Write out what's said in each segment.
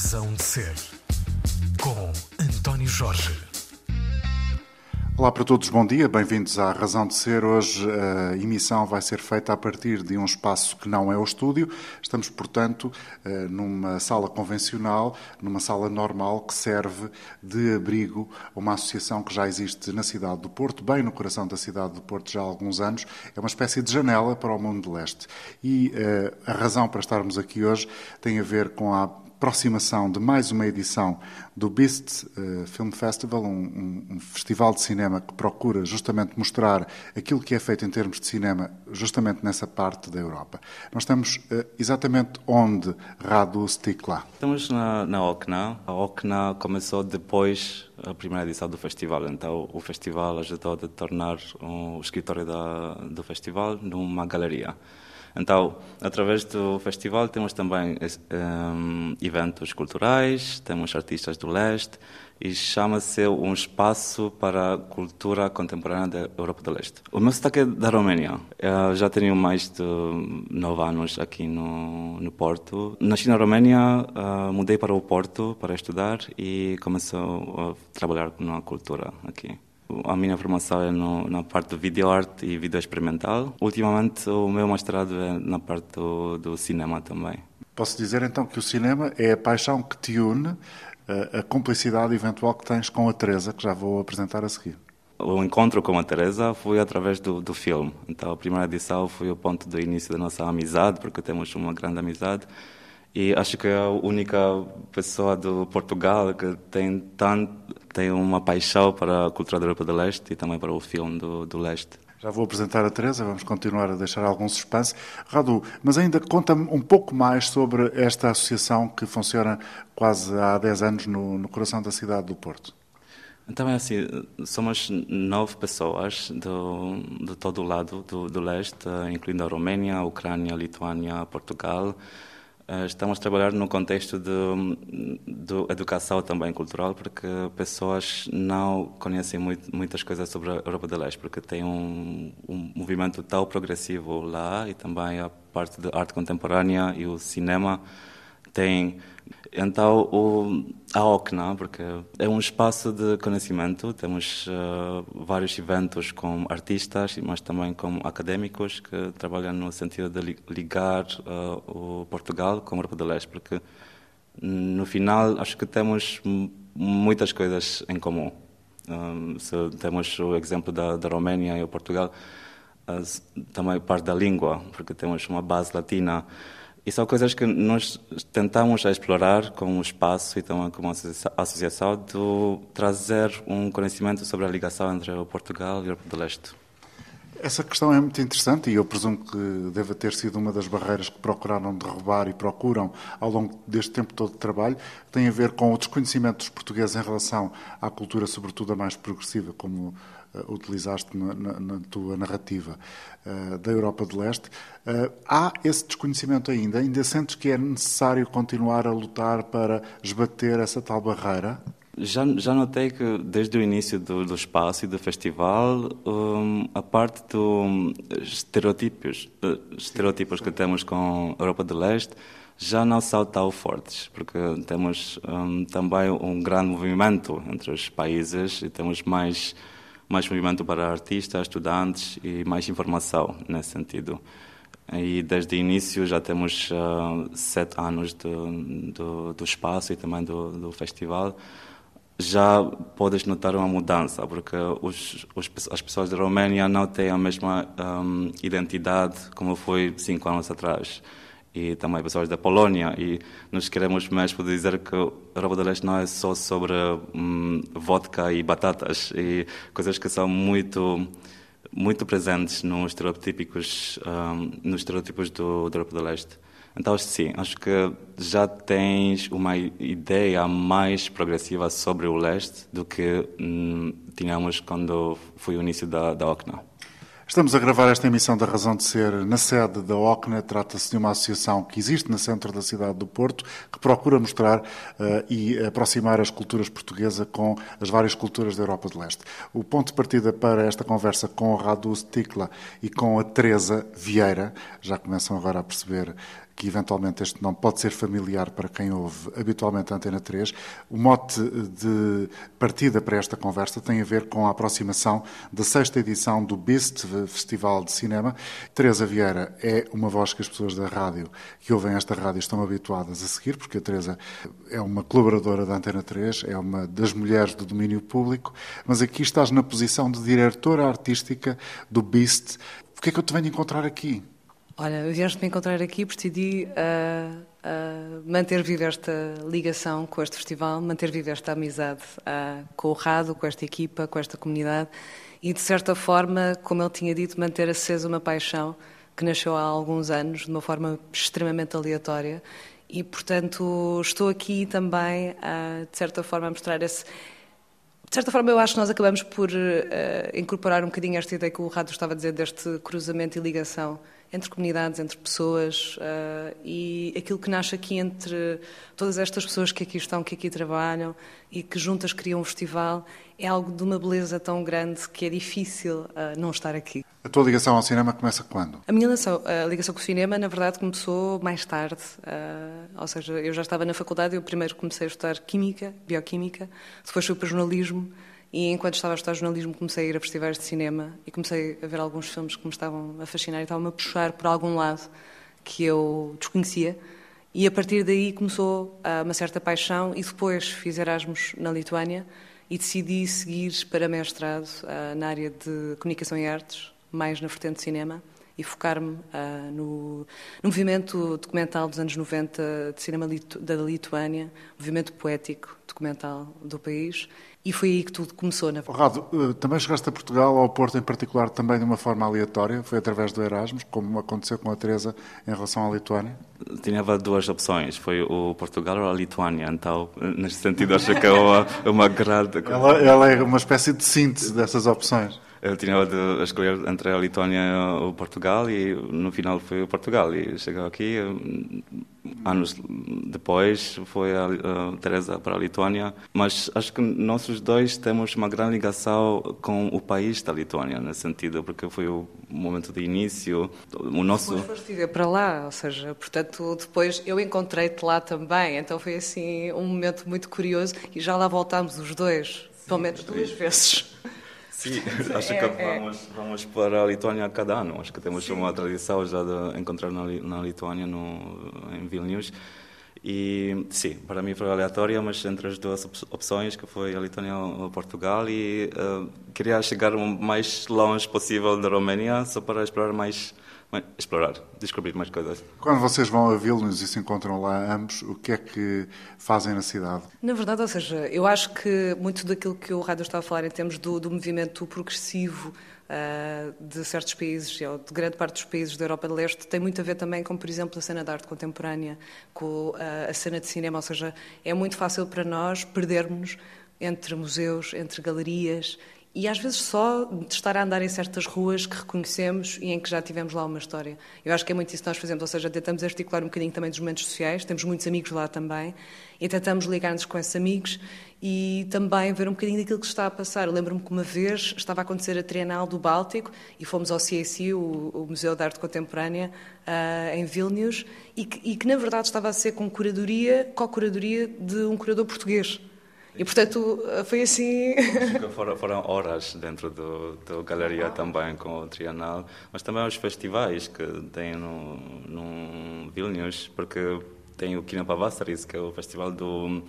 Razão de Ser, com António Jorge. Olá para todos, bom dia, bem-vindos à Razão de Ser. Hoje a emissão vai ser feita a partir de um espaço que não é o estúdio. Estamos, portanto, eh, numa sala convencional, numa sala normal que serve de abrigo a uma associação que já existe na cidade do Porto, bem no coração da cidade do Porto já há alguns anos. É uma espécie de janela para o mundo de leste. E uh, a razão para estarmos aqui hoje tem a ver com a aproximação de mais uma edição do Beast uh, Film Festival, um, um, um, festival de cinema que procura justamente mostrar aquilo que é feito em termos de cinema, justamente nessa parte da Europa. Nós estamos uh, exatamente onde Radu Stikla? Estamos na, na OCNA. A OCNA começou depois a primeira edição do festival, então o festival ajudou a tornar o escritório da, do festival numa galeria. Então, através do festival temos também um, eventos culturais, temos artistas do leste e chama-se um espaço para a cultura contemporânea da Europa do Leste. O meu sotaque é da Roménia. Eu já tenho mais de nove anos aqui no, no Porto. Nasci na Roménia, uh, mudei para o Porto para estudar e comecei a trabalhar na cultura aqui. A minha formação é no, na parte de vídeo arte e vídeo experimental. Ultimamente, o meu mestrado é na parte do, do, cinema também. Posso dizer então que o cinema é a paixão que te une, a, a cumplicidade eventual que tens com a Teresa, que já vou apresentar a seguir. O encontro com a Teresa foi através do, do filme. Então, a primeira edição foi o ponto do início da nossa amizade, porque temos uma grande amizade. E acho que é a única pessoa do Portugal que tem tanto tem uma paixão para a cultura da Europa do Leste e também para o filme do, do Leste. Já vou apresentar a Teresa, vamos continuar a deixar algum suspense. Radu, mas ainda conta-me um pouco mais sobre esta associação que funciona quase há 10 anos no, no coração da cidade do Porto. Então é assim, somos nove pessoas do, de todo o lado do, do leste, incluindo a Roménia, a Ucrânia, a Lituânia, Portugal, eh, estamos a trabalhar no contexto de, de, educação também cultural, porque pessoas não conhecem muito, muitas coisas sobre a Europa do Leste, porque tem um, um movimento tão progressivo lá e também a parte de arte contemporânea e o cinema tem então, o, a OCNA, porque é um espaço de conhecimento, temos uh, vários eventos com artistas, mas também com académicos que trabalham no sentido de ligar uh, o Portugal com a Europa do Leste, porque no final acho que temos muitas coisas em comum. Um, se temos o exemplo da, da Roménia e o Portugal, uh, também parte da língua, porque temos uma base latina. E são coisas que nós tentamos explorar com o espaço e também com a associação de trazer um conhecimento sobre a ligação entre o Portugal e a Europa do Leste. Essa questão é muito interessante e eu presumo que deva ter sido uma das barreiras que procuraram derrubar e procuram ao longo deste tempo todo de trabalho. Tem a ver com o desconhecimento dos portugueses em relação à cultura, sobretudo a mais progressiva, como utilizaste na, na, na, tua narrativa uh, da Europa de Leste. Uh, há esse desconhecimento ainda? Ainda sentes que é necessário continuar a lutar para esbater essa tal barreira? Já, já notei que desde o início do, do espaço e do festival, um, a parte dos estereotipos, estereotipos que temos com a Europa do Leste já não são tão fortes, porque temos um, também um grande movimento entre os países e temos mais mais movimento para artistas, estudantes e mais informação nesse sentido. E desde o início já temos uh, sete anos do, do, do, espaço e também do, do festival. Já podes notar uma mudança, porque os, os, as pessoas da Roménia não têm a mesma um, identidade como foi cinco anos atrás e também pessoas da Polónia. E nós queremos mesmo dizer que Europa do Leste não é só sobre hum, vodka e batatas, e coisas que são muito muito presentes nos estereotípicos, um, nos estereótipos do, da Europa do Leste. Então, sim, acho que já tens uma ideia mais progressiva sobre o leste do que hum, tínhamos quando foi o início da, da OCNA. Estamos a gravar esta emissão da Razão de Ser na sede da OCNA. Trata-se de uma associação que existe no centro da cidade do Porto, que procura mostrar uh, e aproximar as culturas portuguesas com as várias culturas da Europa de Leste. O ponto de partida para esta conversa com o Radu Stikla e com a Teresa Vieira, já começam agora a perceber que eventualmente este nome pode ser familiar para quem ouve habitualmente a Antena 3. O mote de partida para esta conversa tem a ver com a aproximação da sexta edição do BIST Festival de Cinema. Teresa Vieira é uma voz que as pessoas da rádio que ouvem esta rádio estão habituadas a seguir, porque a Teresa é uma colaboradora da Antena 3, é uma das mulheres do domínio público, mas aqui estás na posição de diretora artística do BIST. O que é que eu te venho encontrar aqui? Olha, vieste-me encontrar aqui decidi uh, uh, manter viva esta ligação com este festival, manter viva esta amizade uh, com o Rado, com esta equipa, com esta comunidade e, de certa forma, como ele tinha dito, manter acesa uma paixão que nasceu há alguns anos de uma forma extremamente aleatória e, portanto, estou aqui também, de certa forma, a mostrar esse de certa forma, eu acho que nós acabamos por incorporar um bocadinho esta ideia que o Rato estava a dizer deste cruzamento e ligação entre comunidades, entre pessoas uh, e aquilo que nasce aqui entre todas estas pessoas que aqui estão, que aqui trabalham e que juntas criam um festival é algo de uma beleza tão grande que é difícil uh, não estar aqui. A tua ligação ao cinema começa quando? A minha ligação, a ligação com o cinema, na verdade, começou mais tarde. Uh, ou seja, eu já estava na faculdade, eu primeiro comecei a estudar Química, Bioquímica, depois fui para Jornalismo e enquanto estava a estudar jornalismo, comecei a ir a festivais de cinema e comecei a ver alguns filmes que me estavam a fascinar e estavam-me a puxar por algum lado que eu desconhecia. E a partir daí começou uma certa paixão e depois fiz Erasmus na Lituânia e decidi seguir para mestrado na área de comunicação e artes, mais na vertente de cinema e focar-me uh, no, no, movimento documental dos anos 90 de cinema litu da Lituânia, movimento poético documental do país, e foi aí que tudo começou, na verdade. Rado, eh, também chegaste a Portugal, ao Porto em particular, também de uma forma aleatória, foi através do Erasmus, como aconteceu com a Teresa em relação à Lituânia? Tinha duas opções, foi o Portugal ou a Lituânia, então, neste sentido, acho que é uma, uma grande... Ela, ela é uma espécie de síntese dessas opções. Eu tinha de escolher entre a Letónia e o Portugal e no final foi o Portugal. E chegou aqui, anos depois foi a, a Teresa para a Lituânia. Mas acho que nós dois temos uma grande ligação com o país da Lituânia, nesse sentido, porque foi o momento de início. O nosso... Depois foste para lá, ou seja, portanto, depois eu encontrei-te lá também. Então foi assim um momento muito curioso e já lá voltámos os dois, Sim, pelo menos duas vezes. Sim, acho é, que é. vamos, vamos para a Lituânia cada ano. Acho que temos Sim. uma tradição já de encontrar na, na Lituânia, no, em Vilnius. E sim, para mim foi aleatória, mas entre as duas opções, que foi a Lituânia ou Portugal, e uh, queria chegar o mais longe possível da Romênia, só para explorar mais explorar, descobrir mais coisas. Quando vocês vão a Vilnius e se encontram lá ambos, o que é que fazem na cidade? Na verdade, ou seja, eu acho que muito daquilo que o Rádio estava a falar em termos do, do movimento progressivo uh, de certos países, ou de grande parte dos países da Europa de Leste, tem muito a ver também com, por exemplo, a cena de arte contemporânea, com uh, a cena de cinema, ou seja, é muito fácil para nós perdermos entre museus, entre galerias e às vezes só de estar a andar em certas ruas que reconhecemos e em que já tivemos lá uma história. Eu acho que é muito isso que nós fazemos, ou seja, tentamos articular um bocadinho também dos momentos sociais, temos muitos amigos lá também, e tentamos ligar-nos com esses amigos e também ver um bocadinho daquilo que está a passar. Lembro-me que uma vez estava a acontecer a Trienal do Báltico e fomos ao CAC, o, Museu de Arte Contemporânea, uh, em Vilnius, e que, e que, na verdade estava a ser com curadoria, co-curadoria de um curador português. E, portanto, foi assim... foram, foram horas dentro do, do galeria também com o Trienal, mas também os festivais que tem no, no Vilnius, porque tem o Kina Pavasaris, que é o festival do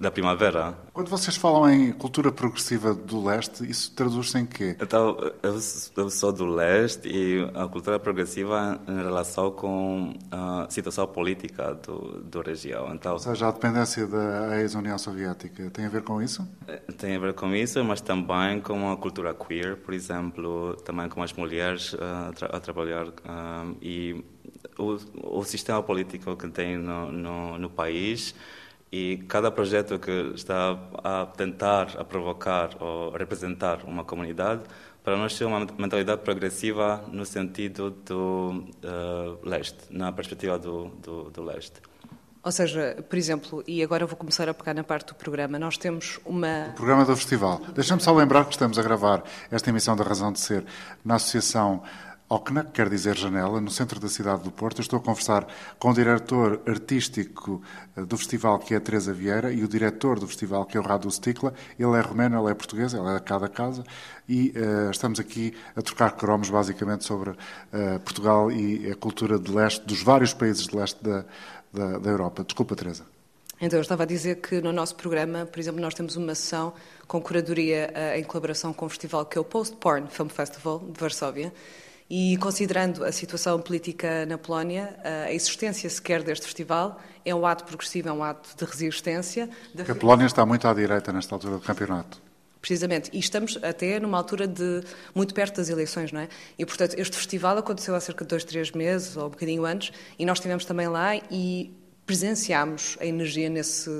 da primavera. Quando vocês falam em cultura progressiva do leste, isso traduz-se em quê? Então, eu sou do leste e a cultura progressiva em relação com a situação política do, do região. Então, Ou seja, a dependência da ex-União Soviética tem a ver com isso? Eh, tem a ver com isso, mas também com a cultura queer, por exemplo, também com as mulheres a, tra a trabalhar um, e o, o, sistema político que tem no, no, no país e cada projeto que está a tentar, a provocar ou representar uma comunidade, para nós é uma mentalidade progressiva no sentido do uh, leste, na perspectiva do, do, do leste. Ou seja, por exemplo, e agora vou começar a pegar na parte do programa, nós temos uma. O programa do festival. Deixa-me só lembrar que estamos a gravar esta emissão da Razão de Ser na Associação Ocna, que quer dizer janela, no centro da cidade do Porto. Eu estou a conversar com o diretor artístico eh, do festival, que é a Teresa Vieira, e o diretor do festival, que é o Radu Stikla. Ele é romeno, ela é portuguesa, ela é de cada casa, e uh, estamos aqui a trocar cromos, basicamente, sobre uh, Portugal e a cultura de leste, dos vários países de leste da, da, da Europa. Desculpa, Teresa. Então, eu estava a dizer que no nosso programa, por exemplo, nós temos uma ação com curadoria em colaboração com o festival que é o Post Porn Film Festival de Varsóvia. E considerando a situação política na Polónia, uh, a existência sequer deste festival é um ato progressivo, é um ato de resistência. De... A Polónia está muito à direita nesta altura do campeonato. Precisamente, e estamos até numa altura de muito perto das eleições, não é? E portanto, este festival aconteceu há cerca de dois, três meses ou um bocadinho antes, e nós estivemos também lá e presenciámos a energia nesse,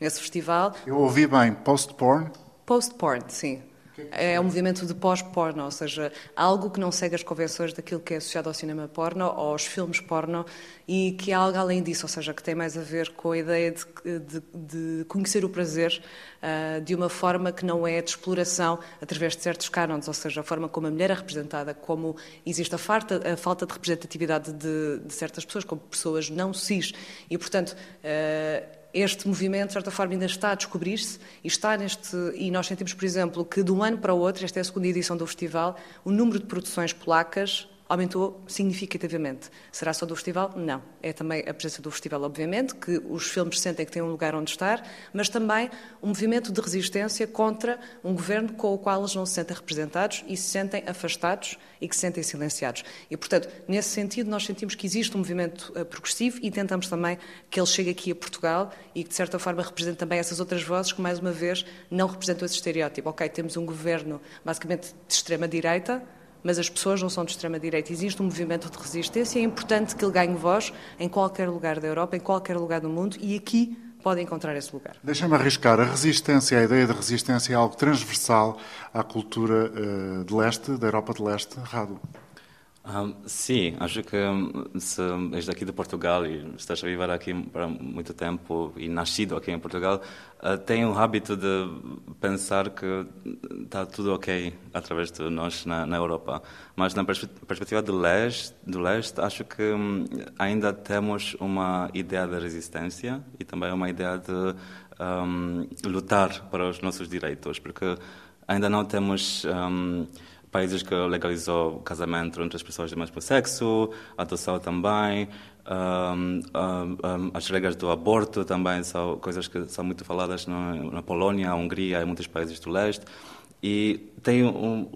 nesse festival. Eu ouvi bem post-porn? Post-porn, sim. É um movimento de pós-porno, ou seja, algo que não segue as convenções daquilo que é associado ao cinema porno ou aos filmes porno e que é algo além disso, ou seja, que tem mais a ver com a ideia de, de, de conhecer o prazer uh, de uma forma que não é de exploração através de certos cânones, ou seja, a forma como a mulher é representada, como existe a falta, a falta de representatividade de, de certas pessoas, como pessoas não cis. E, portanto, uh, este movimento, de certa forma, ainda está a descobrir-se e está neste. E nós sentimos, por exemplo, que de um ano para o outro, esta é a segunda edição do festival, o número de produções polacas aumentou significativamente. Será só do festival? Não. É também a presença do festival, obviamente, que os filmes sentem que têm um lugar onde estar, mas também um movimento de resistência contra um governo com o qual eles não se sentem representados e se sentem afastados e que se sentem silenciados. E, portanto, nesse sentido, nós sentimos que existe um movimento uh, progressivo e tentamos também que ele chegue aqui a Portugal e que, de certa forma, represente também essas outras vozes que, mais uma vez, não representam esse estereótipo. Ok, temos um governo basicamente de extrema-direita, mas as pessoas não são de extrema-direita. Existe um movimento de resistência e é importante que ele ganhe voz em qualquer lugar da Europa, em qualquer lugar do mundo e aqui pode encontrar esse lugar. Deixa-me arriscar. A resistência, a ideia de resistência é algo transversal à cultura uh, de leste, da Europa de leste, Rado. Um, sim, acho que se és daqui de Portugal e estás a viver aqui por muito tempo e nascido aqui em Portugal, uh, tem o hábito de pensar que está tudo ok através de nós na, na Europa. Mas na pers perspectiva do leste, do leste, acho que um, ainda temos uma ideia de resistência e também uma ideia de um, lutar para os nossos direitos, porque ainda não temos países que legalizou o casamento entre as pessoas do mesmo sexo, a adoção também, um, um, um, as regras do aborto também são coisas que são muito faladas no, na Polónia, Hungria e muitos países do leste. E tem um,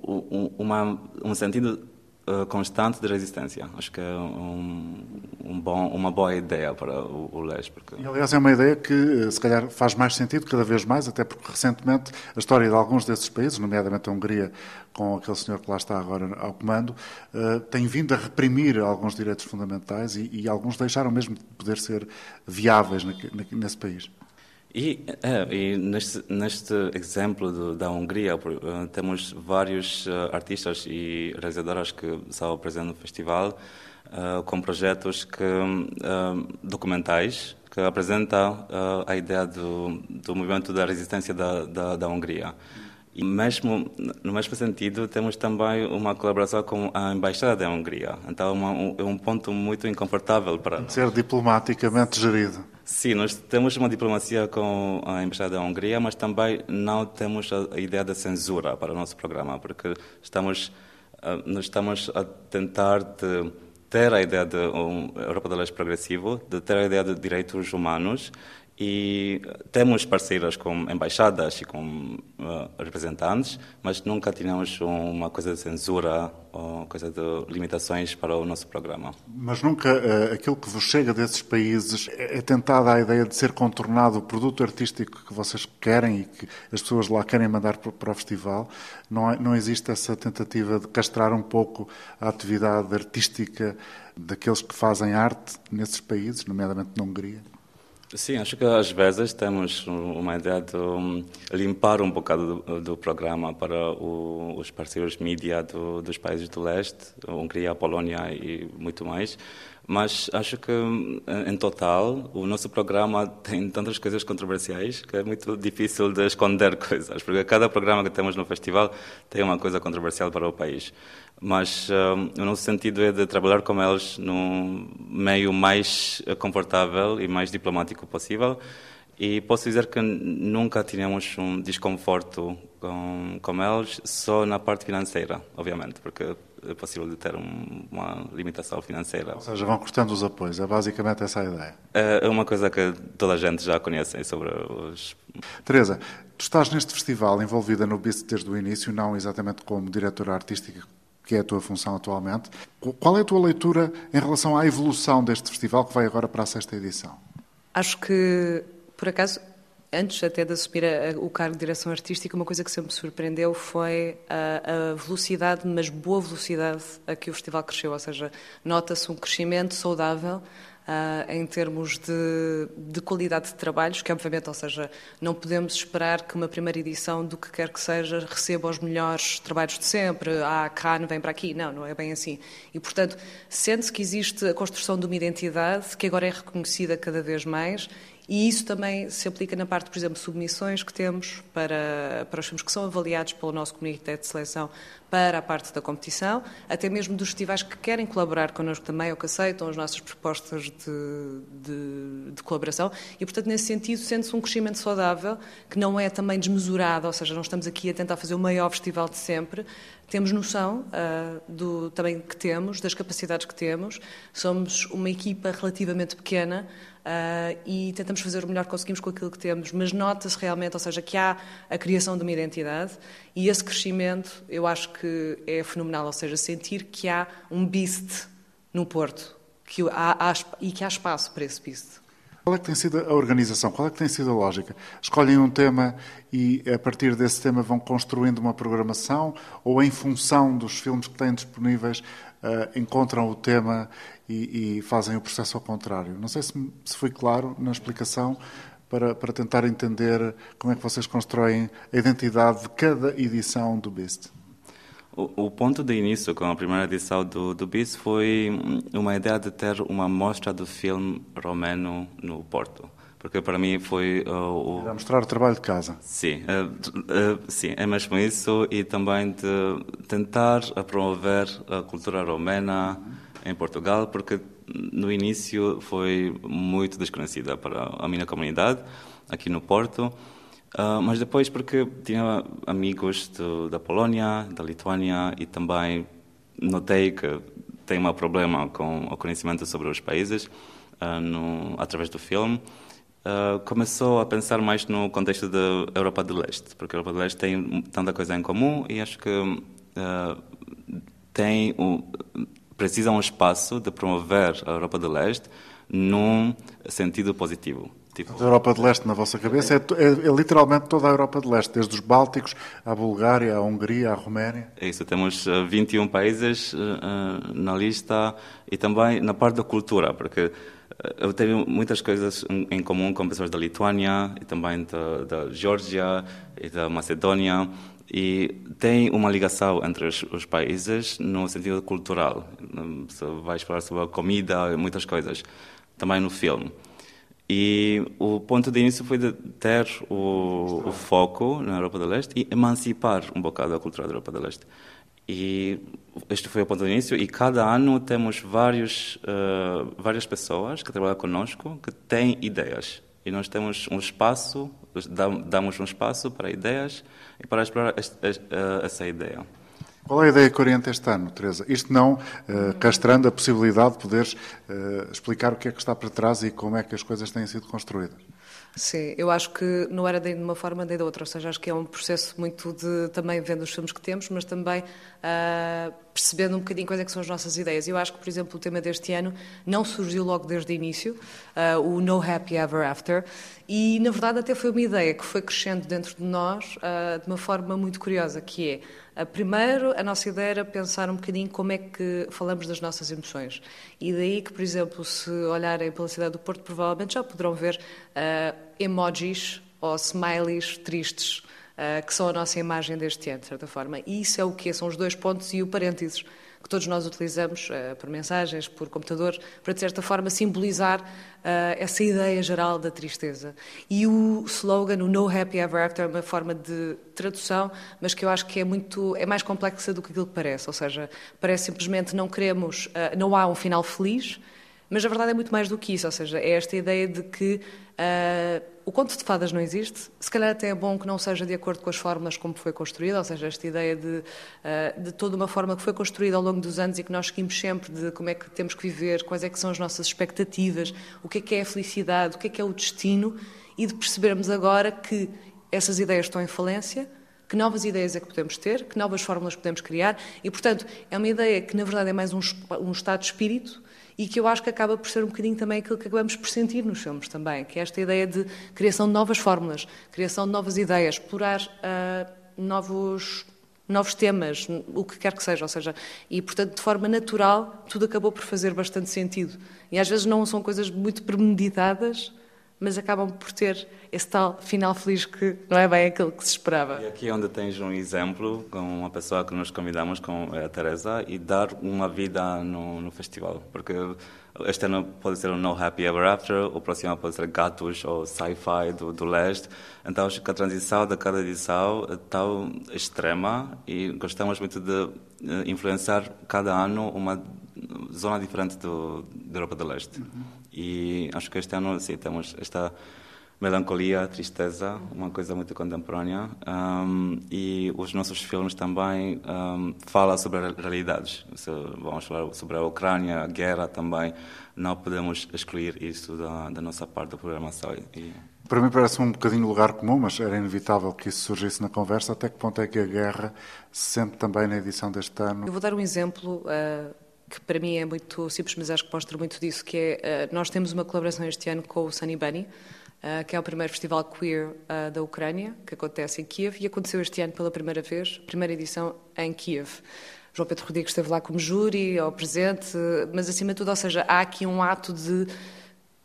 uma, um sentido constante de resistência. Acho que é um, um bom, uma boa ideia para o, o. Porque... E, aliás, é uma ideia que, eh, se calhar, faz mais sentido cada vez mais, até porque, recentemente, a história de alguns desses países, nomeadamente a Hungria, com aquele senhor que lá está agora ao comando, uh, tem vindo a reprimir alguns direitos fundamentais e, e, alguns deixaram mesmo de poder ser viáveis na, na, nesse país. E, é, e neste, neste, exemplo do, da Hungria, uh, temos vários uh, artistas e realizadoras que são presentes no festival uh, com projetos que, documentais que apresentam a ideia do, do, movimento da resistência da, da, da Hungria. E mesmo, no mesmo sentido, temos também uma colaboração com a Embaixada da Hungria. Então, uma, um, é um ponto muito inconfortável para... Ser diplomaticamente gerido. Sim, nós temos uma diplomacia com a Embaixada da Hungria, mas também não temos a ideia da censura para o nosso programa, porque estamos, ah, nós estamos a tentar de ter a ideia de um Europa do Leste progressivo, de ter a ideia de direitos humanos e temos parceiras com embaixadas e com uh, representantes, mas nunca tínhamos uma coisa de censura ou coisa de limitações para o nosso programa. Mas nunca uh, aquilo que vos chega desses países é, é tentada a ideia de ser contornado o produto artístico que vocês querem e que as pessoas lá querem mandar para, o festival. Não, não existe essa tentativa de castrar um pouco a atividade artística daqueles que fazem arte nesses países, nomeadamente na Hungria? Sim, acho que às vezes temos uma ideia de limpar um bocado do, do programa para o, os parceiros mídia do, dos países do leste, Hungria, Polónia e muito mais. Mas acho que, em total, o nosso programa tem tantas coisas controversiais que é muito difícil de esconder coisas, porque cada programa que temos no festival tem uma coisa controversial para o país. Mas uh, o nosso sentido é de trabalhar com eles no meio mais confortável e mais diplomático possível. E posso dizer que nunca tivemos um desconforto com, com eles, só na parte financeira, obviamente, porque é possível de ter um, uma limitação financeira. Ou seja, vão cortando os apoios, é basicamente essa a ideia. É uma coisa que toda a gente já conhece sobre os... Teresa, tu estás neste festival envolvida no BIS desde o início, não exatamente como diretora artística, que é a tua função atualmente. Qual é a tua leitura em relação à evolução deste festival que vai agora para a sexta edição? Acho que, por acaso, antes até de assumir a, a, o cargo de direção artística, uma coisa que sempre me surpreendeu foi a, a, velocidade, mas boa velocidade a que o festival cresceu. Ou seja, nota-se um crescimento saudável uh, em termos de, de, qualidade de trabalhos, que obviamente, ou seja, não podemos esperar que uma primeira edição do que quer que seja receba os melhores trabalhos de sempre. Ah, Cannes vem para aqui. Não, não é bem assim. E, portanto, sente-se que existe a construção de uma identidade que agora é reconhecida cada vez mais e isso também se aplica na parte, por exemplo, submissões que temos para, para os filmes que são avaliados pelo nosso comitê de seleção para a parte da competição, até mesmo dos festivais que querem colaborar connosco também ou que aceitam as nossas propostas de, de, de colaboração. E, portanto, nesse sentido, sente-se um crescimento saudável, que não é também desmesurado, ou seja, não estamos aqui a tentar fazer o maior festival de sempre, temos noção uh, do também que temos, das capacidades que temos. Somos uma equipa relativamente pequena, Uh, e tentamos fazer o melhor que conseguimos com aquilo que temos, mas nota-se realmente, ou seja, que há a criação de uma identidade e esse crescimento eu acho que é fenomenal, ou seja, sentir que há um beast no Porto que há, há, e que há espaço para esse beast. Qual é que tem sido a organização? Qual é que tem sido a lógica? Escolhem um tema e a partir desse tema vão construindo uma programação ou em função dos filmes que têm disponíveis uh, encontram o tema e, e, fazem o processo ao contrário. Não sei se, se foi claro na explicação para, para tentar entender como é que vocês constroem a identidade de cada edição do Beast. O, o ponto de início com a primeira edição do, do Beast foi uma ideia de ter uma mostra do filme romeno no Porto porque para mim foi uh, o... Era mostrar o trabalho de casa. Sim, uh, uh, sim, é mesmo isso e também de tentar promover a cultura romena em Portugal, porque no início foi muito desconhecida para a minha comunidade aqui no Porto, mas depois porque tinha amigos de, da Polónia, da Lituânia e também notei que tem um problema com o conhecimento sobre os países no, através do filme uh, começou a pensar mais no contexto da Europa do Leste, porque a Europa do Leste tem tanta coisa em comum e acho que uh, tem um, precisa um espaço de promover a Europa do Leste num sentido positivo. Tipo... A Europa de Leste, na vossa cabeça, é, é, é, literalmente toda a Europa de Leste, desde os Bálticos à Bulgária, à Hungria, à Roménia. É isso, temos 21 países uh, na lista e também na parte da cultura, porque eu tenho muitas coisas em comum com pessoas da Lituânia e também da, da Geórgia e da Macedônia e tem uma ligação entre os, os, países no sentido cultural. Você vai falar sobre a comida e muitas coisas, também no filme. E o ponto de início foi de ter o, o foco na Europa do Leste e emancipar um bocado a cultura da Europa do Leste. E este foi o ponto de início. E cada ano temos vários, uh, várias pessoas que trabalham conosco que têm ideias. E nós temos um espaço, damos um espaço para ideias e para explorar eh, essa ideia. Qual é a ideia que orienta este ano, Teresa? Isto não uh, castrando a possibilidade de poderes uh, explicar o que é que está por trás e como é que as coisas têm sido construídas. Sim, eu acho que não era de uma forma nem da outra, ou seja, acho que é um processo muito de também vendo os filmes que temos, mas também uh, percebendo um bocadinho quais é são as nossas ideias. Eu acho que, por exemplo, o tema deste ano não surgiu logo desde o início, uh, o No Happy Ever After, e na verdade até foi uma ideia que foi crescendo dentro de nós uh, de uma forma muito curiosa, que é Primeiro, a nossa ideia era pensar um bocadinho como é que falamos das nossas emoções. E daí que, por exemplo, se olharem pela cidade do Porto, provavelmente já poderão ver uh, emojis ou smileys tristes, uh, que são a nossa imagem deste ano, de certa forma. E isso é o que São os dois pontos e o parênteses que todos nós utilizamos uh, por mensagens, por computador, para de certa forma simbolizar uh, essa ideia geral da tristeza. E o slogan, o No Happy Ever After, é uma forma de tradução, mas que eu acho que é muito é mais complexa do que aquilo que parece. Ou seja, parece simplesmente não queremos, uh, não há um final feliz, mas a verdade é muito mais do que isso. Ou seja, é esta ideia de que o conto de fadas não existe. Se calhar até é bom que não seja de acordo com as fórmulas como foi construída, ou seja, esta ideia de, uh, de toda uma forma que foi construída ao longo dos anos e que nós seguimos sempre de como é que temos que viver, quais é que são as nossas expectativas, o que é que é a felicidade, o que é que é o destino e de percebermos agora que essas ideias estão em falência, que novas ideias é que podemos ter, que novas fórmulas podemos criar e, portanto, é uma ideia que na verdade é mais um, um estado de espírito e que eu acho que acaba por ser um bocadinho também aquilo que acabamos por sentir nos filmes também, que é esta ideia de criação de novas fórmulas, criação de novas ideias, explorar uh, novos novos temas, o que quer que seja, ou seja, e portanto de forma natural tudo acabou por fazer bastante sentido. E às vezes não são coisas muito premeditadas, mas acabam por ter esse tal final feliz que não é bem aquilo que se esperava. E aqui é onde tens um exemplo com uma pessoa que nós convidamos, com a Teresa, e dar uma vida no, no festival, porque este ano pode ser o No Happy Ever After, o próximo pode ser Gatos ou Sci-Fi do, do Leste. Então acho que a transição de cada edição é tão extrema e gostamos muito de eh, influenciar cada ano uma zona diferente do, da Europa do Leste. Uhum. E acho que este ano, sim, temos esta melancolia, tristeza, uma coisa muito contemporânea. Um, e os nossos filmes também um, falam sobre realidades. Se vamos falar sobre a Ucrânia, a guerra também. Não podemos excluir isso da, da nossa parte da programação. E... Para mim parece um bocadinho lugar comum, mas era inevitável que isso surgisse na conversa. Até que ponto é que a guerra se sente também na edição deste ano? Eu vou dar um exemplo. Uh que para mim é muito simples, mas acho que mostra muito disso, que é, uh, nós temos uma colaboração este ano com o Sunny Bunny, uh, que é o primeiro festival queer uh, da Ucrânia, que acontece em Kiev, e aconteceu este ano pela primeira vez, primeira edição em Kiev. João Pedro Rodrigues esteve lá como júri, ao presente, mas acima de tudo, ou seja, há aqui um ato de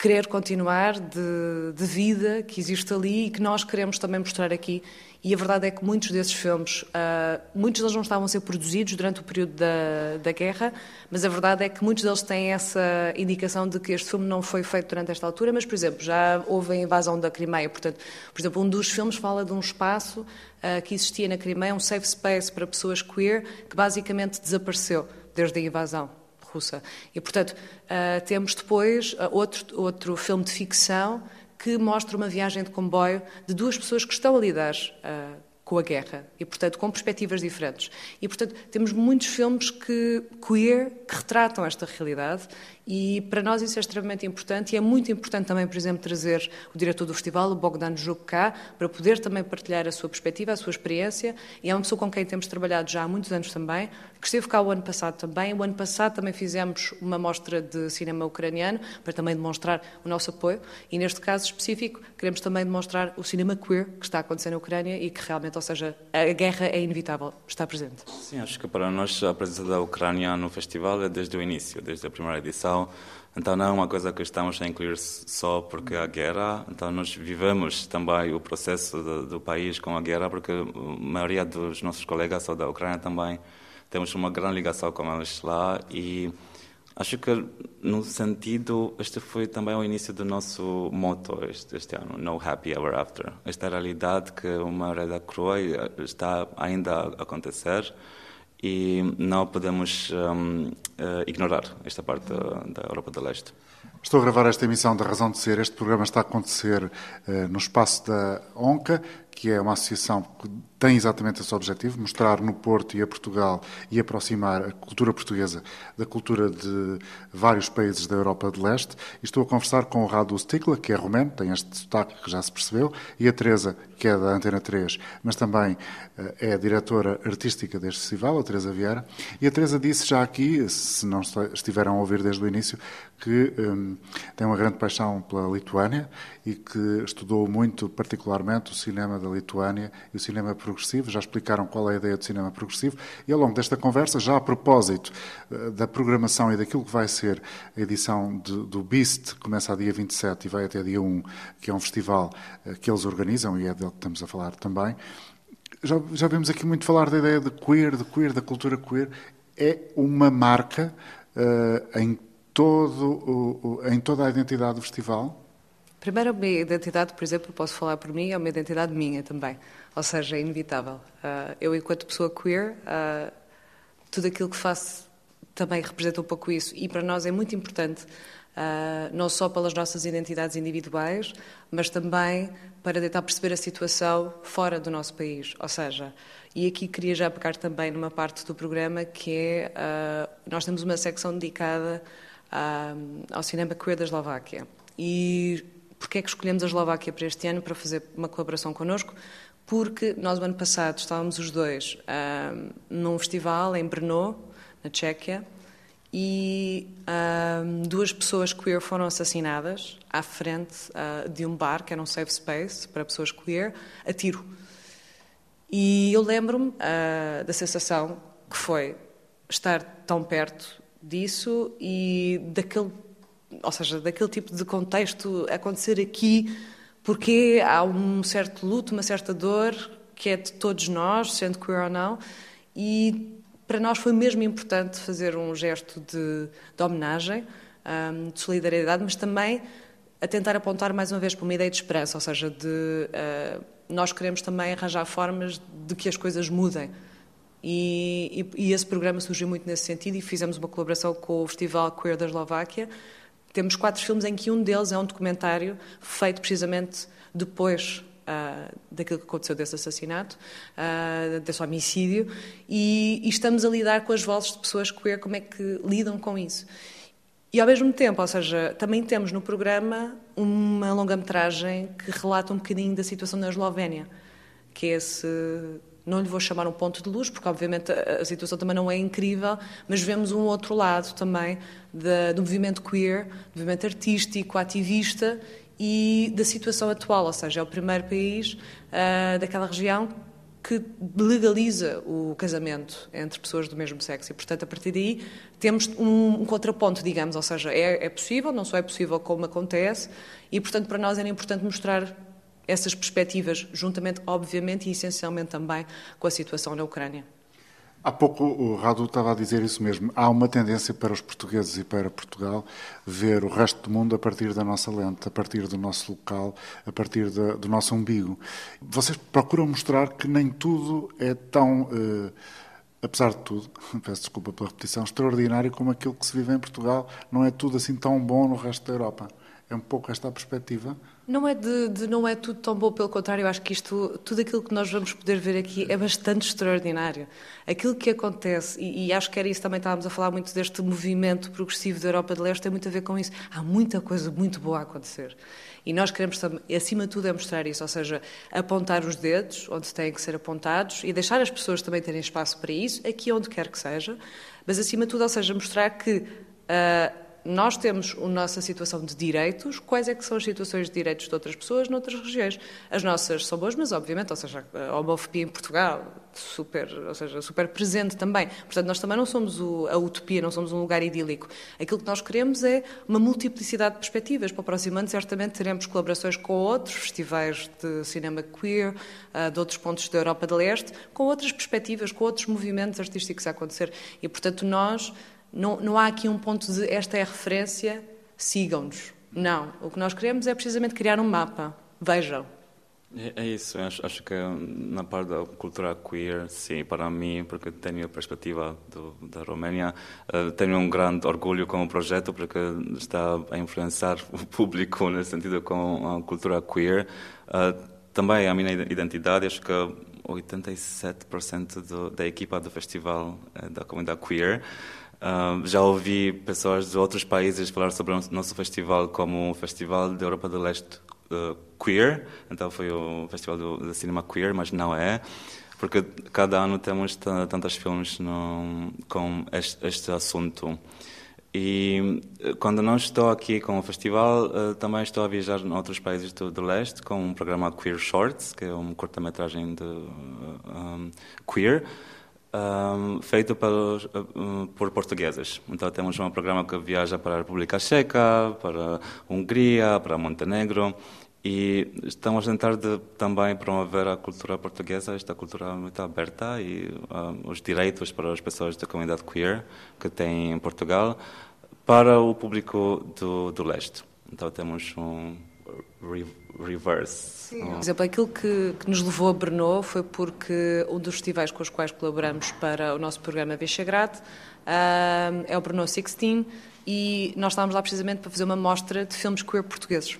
querer continuar, de, de vida que existe ali e que nós queremos também mostrar aqui e a verdade é que muitos desses filmes, uh, muitos deles não estavam a ser produzidos durante o período da, da guerra, mas a verdade é que muitos deles têm essa indicação de que este filme não foi feito durante esta altura, mas, por exemplo, já houve a invasão da Crimeia. Portanto, por exemplo, um dos filmes fala de um espaço uh, que existia na Crimeia, um safe space para pessoas queer, que basicamente desapareceu desde a invasão russa. E, portanto, uh, temos depois outro, outro filme de ficção que mostra uma viagem de comboio de duas pessoas que estão a lidar uh, com a guerra e, portanto, com perspectivas diferentes. E, portanto, temos muitos filmes que queer que retratam esta realidade e para nós isso é extremamente importante e é muito importante também, por exemplo, trazer o diretor do festival, o Bogdan Juk, cá, para poder também partilhar a sua perspectiva, a sua experiência. E é uma pessoa com quem temos trabalhado já há muitos anos também, que esteve cá o ano passado também. O ano passado também fizemos uma mostra de cinema ucraniano para também demonstrar o nosso apoio. E neste caso específico, queremos também demonstrar o cinema queer que está acontecendo na Ucrânia e que realmente, ou seja, a guerra é inevitável, está presente. Sim, acho que para nós a presença da Ucrânia no festival é desde o início, desde a primeira edição então, então não é uma coisa que estamos a incluir só porque há guerra. Então nós vivemos também o processo do, do país com a guerra, porque a maioria dos nossos colegas ou da Ucrânia também temos uma grande ligação com eles lá. E acho que no sentido este foi também o início do nosso moto este, este ano No Happy Ever After. Esta realidade que uma realidade crua está ainda a acontecer e não podemos um, uh, eh, ignorar esta parte da, da, Europa do Leste. Estou a gravar esta emissão da Razão de Ser. Este programa está a acontecer uh, no espaço da ONCA, que é uma associação que tem exatamente esse objetivo, mostrar no Porto e a Portugal e aproximar a cultura portuguesa da cultura de vários países da Europa de Leste. E estou a conversar com o Radu Stikla, que é romeno, tem este sotaque que já se percebeu, e a Teresa, que é da Antena 3, mas também eh, é a diretora artística deste festival, a Teresa Vieira. E a Teresa disse já aqui, se não estiveram a ouvir desde o início, que um, tem uma grande paixão pela Lituânia e que estudou muito, particularmente, o cinema da Lituânia e o cinema progressivo. Já explicaram qual é a ideia do cinema progressivo. E ao longo desta conversa, já a propósito uh, da programação e daquilo que vai ser a edição de, do Beast, começa a dia 27 e vai até dia 1, que é um festival uh, que eles organizam e é dele que estamos a falar também. Já, já vimos aqui muito falar da ideia de queer, de queer, da cultura queer é uma marca uh, em, todo o, em toda a identidade do festival? Primeiro, a minha identidade, por exemplo, posso falar por mim, é uma identidade minha também. Ou seja, é inevitável. Uh, eu, enquanto pessoa queer, uh, tudo aquilo que faço também representa um pouco isso. E para nós é muito importante, uh, não só pelas nossas identidades individuais, mas também para tentar perceber a situação fora do nosso país. Ou seja, e aqui queria já pegar também numa parte do programa que é, nós temos uma secção dedicada ao cinema queer da Eslováquia. E Porquê é que escolhemos a Eslováquia para este ano para fazer uma colaboração connosco? Porque nós, o ano passado, estávamos os dois um, num festival em Brno, na Tchequia, e um, duas pessoas queer foram assassinadas à frente uh, de um bar, que era um safe space para pessoas queer, a tiro. E eu lembro-me uh, da sensação que foi estar tão perto disso e daquele ou seja, daquele tipo de contexto acontecer aqui, porque há um certo luto, uma certa dor que é de todos nós, sendo queer ou não, e para nós foi mesmo importante fazer um gesto de, de homenagem, um, de solidariedade, mas também a tentar apontar mais uma vez para uma ideia de esperança, ou seja, de uh, nós queremos também arranjar formas de que as coisas mudem. E, e, e, esse programa surgiu muito nesse sentido e fizemos uma colaboração com o Festival Queer da Eslováquia, temos quatro filmes em que um deles é um documentário feito precisamente depois uh, daquilo que aconteceu desse assassinato, uh, desse homicídio, e, e, estamos a lidar com as vozes de pessoas queer, como é que lidam com isso. E ao mesmo tempo, ou seja, também temos no programa uma longa-metragem que relata um bocadinho da situação na Eslovénia, que é esse não lhe vou chamar um ponto de luz, porque obviamente a, situação também não é incrível, mas vemos um outro lado também da, do movimento queer, do movimento artístico, ativista e da situação atual, ou seja, é o primeiro país uh, daquela região que legaliza o casamento entre pessoas do mesmo sexo. E, portanto, a partir daí temos um, um contraponto, digamos, ou seja, é, é possível, não só é possível como acontece. E, portanto, para nós era importante mostrar essas perspectivas, juntamente, obviamente, e essencialmente também com a situação na Ucrânia. Há pouco o Radu estava a dizer isso mesmo. Há uma tendência para os portugueses e para Portugal ver o resto do mundo a partir da nossa lente, a partir do nosso local, a partir do nosso umbigo. Vocês procuram mostrar que nem tudo é tão, eh, apesar de tudo, peço desculpa pela repetição, extraordinário como aquilo que se vive em Portugal. Não é tudo assim tão bom no resto da Europa. É um pouco esta a perspectiva? Não é de, de, não é tudo tão bom, pelo contrário, eu acho que isto, tudo aquilo que nós vamos poder ver aqui é bastante extraordinário. Aquilo que acontece, e, e acho que era isso também, estávamos a falar muito deste movimento progressivo da Europa de Leste, tem muito a ver com isso. Há muita coisa muito boa a acontecer. E nós queremos, acima de tudo, é mostrar isso, ou seja, apontar os dedos onde têm que ser apontados e deixar as pessoas também terem espaço para isso, aqui onde quer que seja, mas acima de tudo, ou seja, mostrar que. Uh, nós temos a nossa situação de direitos, quais é que são as situações de direitos de outras pessoas noutras regiões? As nossas são boas, mas obviamente, ou seja, a homofobia em Portugal, super, ou seja, super presente também. Portanto, nós também não somos o, a utopia, não somos um lugar idílico. Aquilo que nós queremos é uma multiplicidade de perspectivas. Para o próximo ano, certamente, teremos colaborações com outros festivais de cinema queer, ah, de outros pontos da Europa de Leste, com outras perspectivas, com outros movimentos artísticos a acontecer. E, portanto, nós não, não há aqui um ponto de esta é a referência, sigam-nos. Não. O que nós queremos é precisamente criar um mapa. Vejam. É, é isso, acho, acho, que na parte da cultura queer, sim, para mim, porque tenho a perspectiva do, da Roménia, uh, tenho um grande orgulho com o projeto, porque está a influenciar o público nesse sentido com a cultura queer. Uh, também a minha identidade, acho que 87% do, da equipa do festival é da comunidade queer. Já ouvi pessoas de outros países falar sobre o nosso festival como um festival da Europa do Leste uh, queer, então foi o festival do, do, cinema queer, mas não é, porque cada ano temos tantos filmes no, com este, este, assunto. E eh, quando não estou aqui com o festival, uh, também estou a viajar em outros países do, do, leste com um programa Queer Shorts, que é uma curta-metragem de um, queer um, feito pelos, uh, por portugueses. Então temos um programa que viaja para a República Checa, para a Hungria, para Montenegro E estamos a tentar de, também promover a cultura portuguesa, esta cultura muito aberta e uh, os direitos para as pessoas da comunidade queer que tem em Portugal para o público do, do leste. Então temos um reverse. Sim. Por exemplo, aquilo que, que, nos levou a Brno foi porque um dos festivais com os quais colaboramos para o nosso programa Visegrad uh, é o Brno 16 e nós estávamos lá precisamente para fazer uma mostra de filmes queer portugueses.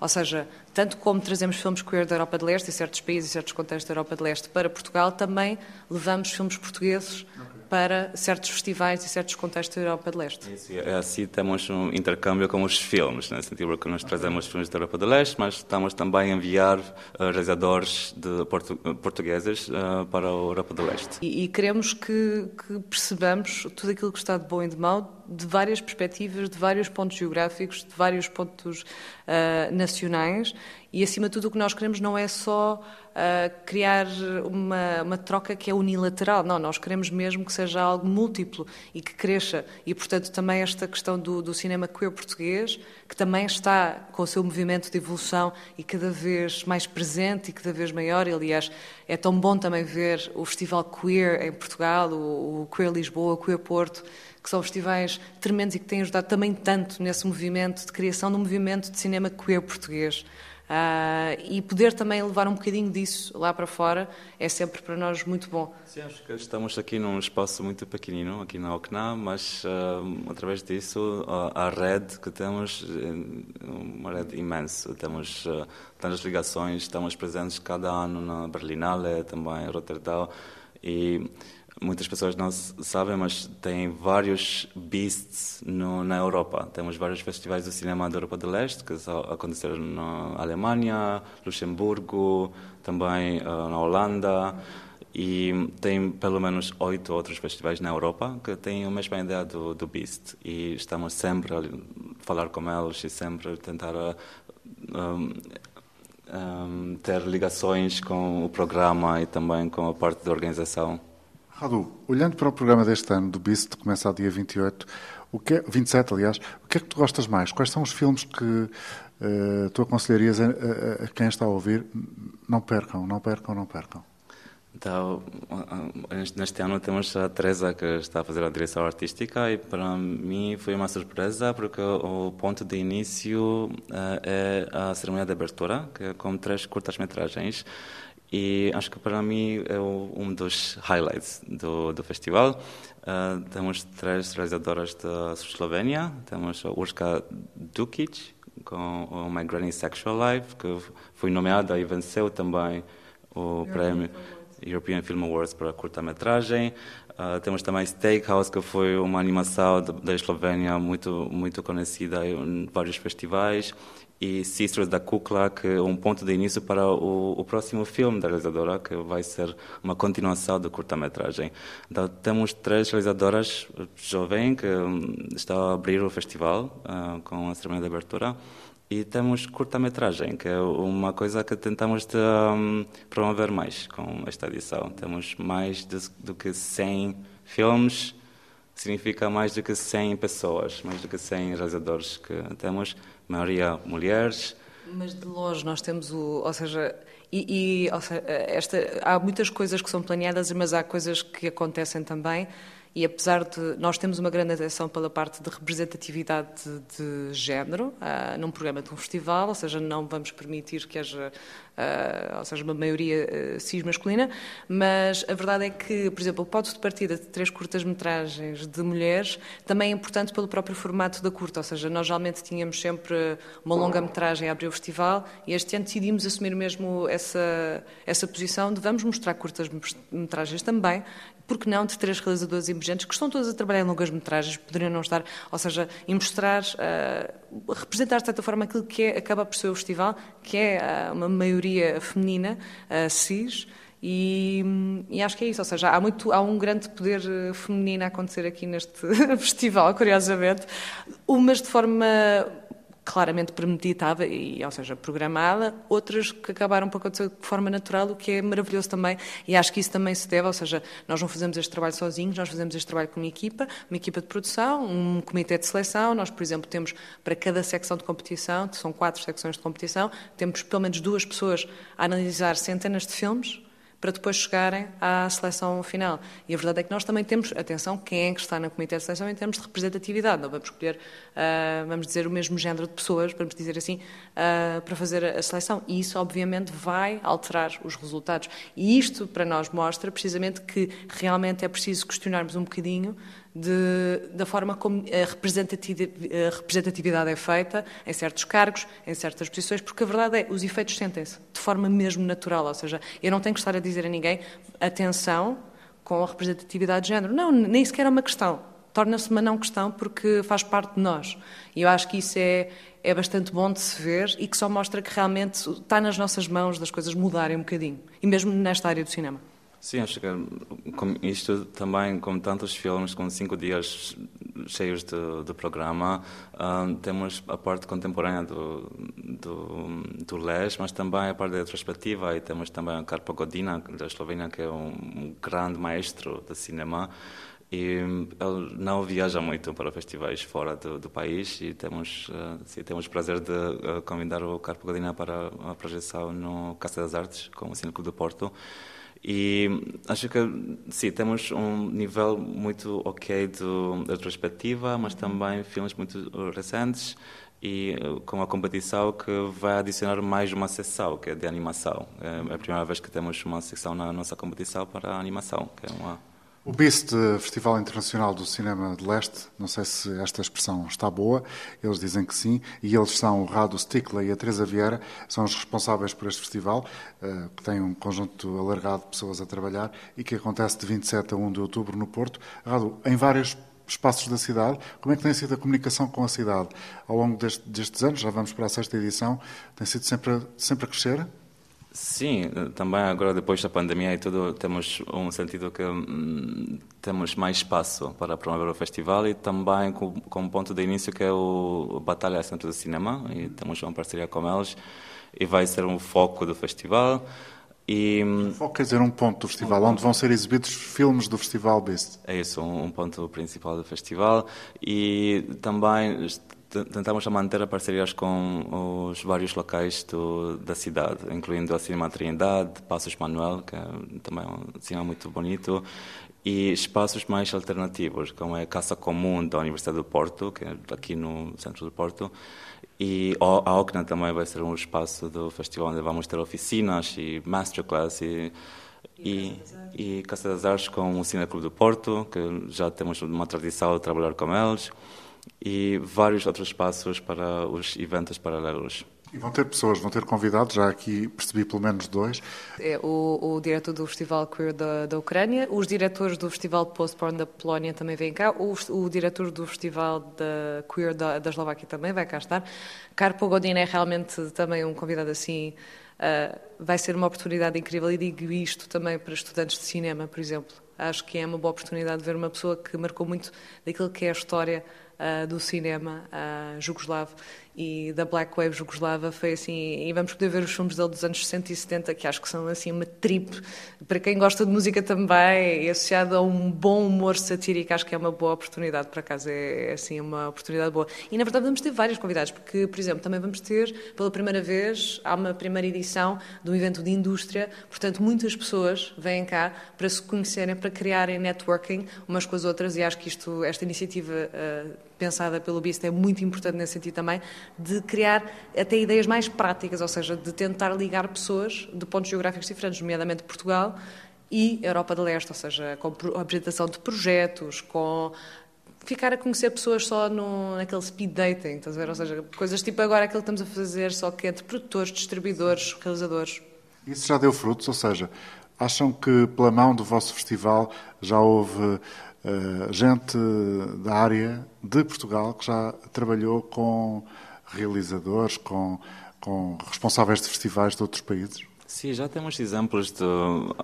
Ou seja, tanto como trazemos filmes queer da Europa de Leste, e certos países e certos contextos da Europa de Leste para Portugal, também levamos filmes portugueses. Para certos festivais e certos contextos da Europa de Leste. Isso, assim temos um intercâmbio com os filmes, no sentido porque nós trazemos filmes da Europa de Leste, mas estamos também a enviar uh, realizadores de portu portugueses uh, para a Europa de Leste. E, e queremos que, que percebamos tudo aquilo que está de bom e de mau de várias perspectivas, de vários pontos geográficos, de vários pontos uh, nacionais e, acima de tudo, o que nós queremos não é só uh, criar uma, uma, troca que é unilateral, não, nós queremos mesmo que seja algo múltiplo e que cresça. E, portanto, também esta questão do, do cinema queer português, que também está com o seu movimento de evolução e cada vez mais presente e cada vez maior. E, aliás, é tão bom também ver o Festival Queer em Portugal, o, o Queer Lisboa, o Queer Porto, que são festivais tremendos e que têm ajudado também tanto nesse movimento de criação do movimento de cinema queer português. Uh, e poder também levar um bocadinho disso lá para fora é sempre para nós muito bom. Sim, acho que estamos aqui num espaço muito pequenino, aqui na OCNA, mas uh, através disso a, a rede que temos é uma rede imensa. Temos uh, tantas ligações, estamos presentes cada ano na Berlinale, também em Rotterdam e muitas pessoas não sabem, mas tem vários Beasts no, na Europa. Temos vários festivais de cinema da Europa do Leste, que aconteceram na Alemanha, Luxemburgo, também uh, na Holanda. E tem pelo menos oito outros festivais na Europa que têm a mesma ideia do, do Beast. E estamos sempre a falar com eles e sempre a tentar um, um, ter ligações com o programa e também com a parte da organização. Radu, olhando para o programa deste ano, do BIST, que começa ao dia 28, o que é, 27, aliás, o que é que tu gostas mais? Quais são os filmes que uh, tu aconselharias a, a, a, quem está a ouvir? Não percam, não percam, não percam. Então, neste ano temos a Teresa que está a fazer a direção artística e para mim foi uma surpresa porque o ponto de início uh, é a cerimônia de abertura, que é com três curtas-metragens e acho que para mim é um dos highlights do, do festival. Uh, temos três realizadoras da Eslovénia. Temos a Urska Dukic, com o My Granny Sexual Life, que foi nomeada e venceu também o European prémio European Film Awards para curta-metragem. Uh, temos também Steakhouse, que foi uma animação da Eslovénia muito, muito conhecida em vários festivais e Sisters da Kukla, que é um ponto de início para o, o, próximo filme da realizadora, que vai ser uma continuação do curta-metragem. Então, temos três realizadoras jovens que um, estão a abrir o festival uh, com a cerimônia de abertura. E temos curta-metragem, que é uma coisa que tentamos de, um, promover mais com esta edição. Temos mais de, do que 100 filmes, significa mais do que 100 pessoas, mais do que 100 realizadores que temos maioria mulheres. Mas de longe nós temos o, ou seja, e, e ou seja, esta, há muitas coisas que são planeadas, mas há coisas que acontecem também. E apesar de nós temos uma grande atenção pela parte de representatividade de, de género uh, num programa de um festival, ou seja, não vamos permitir que haja uh, ou seja, uma maioria uh, cis masculina, mas a verdade é que, por exemplo, o ponto de partida de três curtas-metragens de mulheres também é importante pelo próprio formato da curta, ou seja, nós geralmente tínhamos sempre uma longa-metragem a abrir o festival e este ano decidimos assumir mesmo essa, essa posição de vamos mostrar curtas-metragens também, porque não de três realizadores emergentes que estão todos a trabalhar em longas metragens, poderiam não estar, ou seja, e mostrar, uh, representar de certa forma aquilo que é, acaba por ser o festival, que é uh, uma maioria feminina, uh, cis, e, e, acho que é isso, ou seja, há, muito, há um grande poder feminino a acontecer aqui neste festival, curiosamente, mas de forma claramente premeditada, e, ou seja, programada, outras que acabaram por acontecer de forma natural, o que é maravilhoso também, e acho que isso também se deve, ou seja, nós não fazemos este trabalho sozinhos, nós fazemos este trabalho com uma equipa, uma equipa de produção, um comitê de seleção, nós, por exemplo, temos para cada secção de competição, são quatro secções de competição, temos pelo menos duas pessoas a analisar centenas de filmes, para depois chegarem à seleção final. E a verdade é que nós também temos, atenção, quem é que está na comitê de seleção em termos de representatividade. Não vamos escolher, uh, vamos dizer, o mesmo género de pessoas, vamos dizer assim, uh, para fazer a seleção. E isso, obviamente, vai alterar os resultados. E isto, para nós, mostra precisamente que realmente é preciso questionarmos um bocadinho de, da forma como a representatividade, é feita em certos cargos, em certas posições, porque a verdade é, os efeitos sentem-se de forma mesmo natural, ou seja, eu não tenho que estar a dizer a ninguém atenção com a representatividade de género. Não, nem sequer é uma questão. Torna-se uma não questão porque faz parte de nós. E eu acho que isso é, é bastante bom de se ver e que só mostra que realmente está nas nossas mãos das coisas mudarem um bocadinho. E mesmo nesta área do cinema. Sim, acho que isto também, como tantos filmes, com cinco dias cheios de, de programa, uh, temos a parte contemporânea do, do, do Les, mas também a parte retrospectiva, e temos também a Karpo Godina, da Eslovênia, que é um, grande maestro de cinema, e ele não viaja muito para festivais fora do, do país e temos uh, sim, temos o prazer de uh, convidar o Carpo Godina para a projeção no Casa das Artes com o Cine Clube do Porto e acho que, sim, temos um nível muito ok de, retrospectiva, mas também filmes muito recentes e eh, com a competição que vai adicionar mais uma sessão, que é de animação. É a primeira vez que temos uma secção na nossa competição para animação, que é uma o BIST, Festival Internacional do Cinema de Leste, não sei se esta expressão está boa, eles dizem que sim, e eles são o Rado Sticla e a Teresa Vieira, são os responsáveis por este festival, eh, que tem um conjunto alargado de pessoas a trabalhar e que acontece de 27 a 1 de outubro no Porto. Rado, em vários espaços da cidade, como é que tem sido a comunicação com a cidade ao longo deste, destes anos? Já vamos para a sexta edição, tem sido sempre, sempre a crescer? Sim, também agora depois da pandemia e tudo, temos um sentido que hum, temos mais espaço para promover o festival e também com, com um ponto de início que é o Batalha Centro do Cinema e temos uma parceria com eles e vai ser um foco do festival. E, hum, o foco quer dizer um ponto do festival, um onde vão ser exibidos filmes do Festival Beast. É isso, um, um ponto principal do festival e também tentamos manter a parcerias com os vários locais do, da cidade, incluindo a Cinema Trindade, Passos Manuel, que é também um cinema muito bonito, e espaços mais alternativos, como é a Casa Comum da Universidade do Porto, que é aqui no centro do Porto, e a Ocna também vai ser um espaço do festival onde vamos ter oficinas e masterclass e e, e Casa das Artes. com o Cine Clube do Porto, que já temos uma tradição de trabalhar com eles e vários outros espaços para os eventos paralelos. E vão ter pessoas, vão ter convidados, já aqui percebi pelo menos dois. É, o, o diretor do Festival Queer da, da Ucrânia, os diretores do Festival Post-Porn da Polónia também vêm cá, o, o diretor do Festival da Queer da, da Eslováquia também vai cá estar. Carpo Godin é realmente também um convidado assim, uh, vai ser uma oportunidade incrível e digo isto também para estudantes de cinema, por exemplo. Acho que é uma boa oportunidade de ver uma pessoa que marcou muito daquilo que é a história do cinema uh, jugoslavo e da Black Wave jugoslava foi assim, e vamos poder ver os filmes dele dos anos 60 e 70, que acho que são assim uma trip, para quem gosta de música também, e associado a um bom humor satírico, acho que é uma boa oportunidade, por acaso é, é assim uma oportunidade boa. E na verdade vamos ter vários convidados, porque, por exemplo, também vamos ter, pela primeira vez, há uma primeira edição de um evento de indústria, portanto muitas pessoas vêm cá para se conhecerem, para criarem networking umas com as outras, e acho que isto, esta iniciativa uh, pensada pelo BIST é muito importante nesse sentido também, de criar até ideias mais práticas, ou seja, de tentar ligar pessoas de pontos geográficos diferentes, nomeadamente Portugal e Europa de Leste, ou seja, com a apresentação de projetos, com ficar a conhecer pessoas só no, naquele speed dating, estás a ver? Ou seja, coisas tipo agora aquilo que estamos a fazer, só que entre produtores, distribuidores, realizadores. Isso já deu frutos, ou seja, acham que pela mão do vosso festival já houve gente da área de Portugal que já trabalhou com realizadores, com, com responsáveis de festivais de outros países? Sim, já temos exemplos de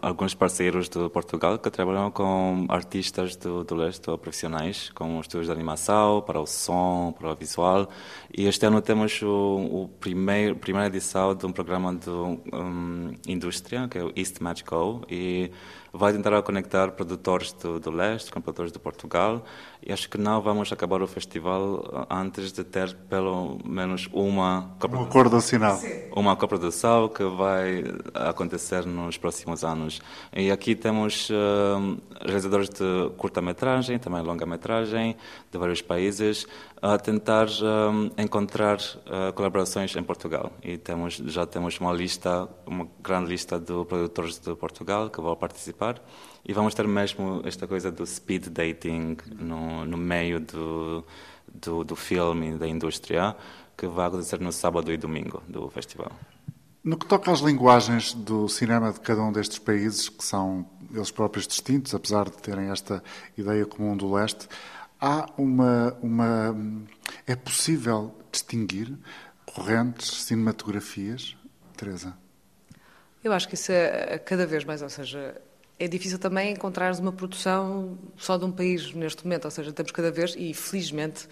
alguns parceiros de Portugal que trabalham com artistas do, do leste profissionais, com estúdios de animação, para o som, para o visual. E este ano temos o, o primeiro, primeira edição de um programa de um, indústria, que é o East Magical, e vai tentar conectar produtores do, do leste com produtores de Portugal e acho que não vamos acabar o festival antes de ter pelo menos uma um acordo assinado. Uma coprodução que vai acontecer nos próximos anos. E aqui temos uh, realizadores de curta-metragem, também longa-metragem, de vários países, a tentar uh, encontrar uh, colaborações em Portugal. E temos, já temos uma lista, uma grande lista de produtores de Portugal que vão participar. E vamos ter mesmo esta coisa do speed dating no, no meio do, do, do filme, da indústria, que vai acontecer no sábado e domingo do festival. No que toca às linguagens do cinema de cada um destes países, que são eles próprios distintos, apesar de terem esta ideia comum do leste, há uma. uma é possível distinguir correntes, cinematografias? Teresa? Eu acho que isso é cada vez mais, ou seja, é difícil também encontrar uma produção só de um país neste momento, ou seja, temos cada vez, e felizmente,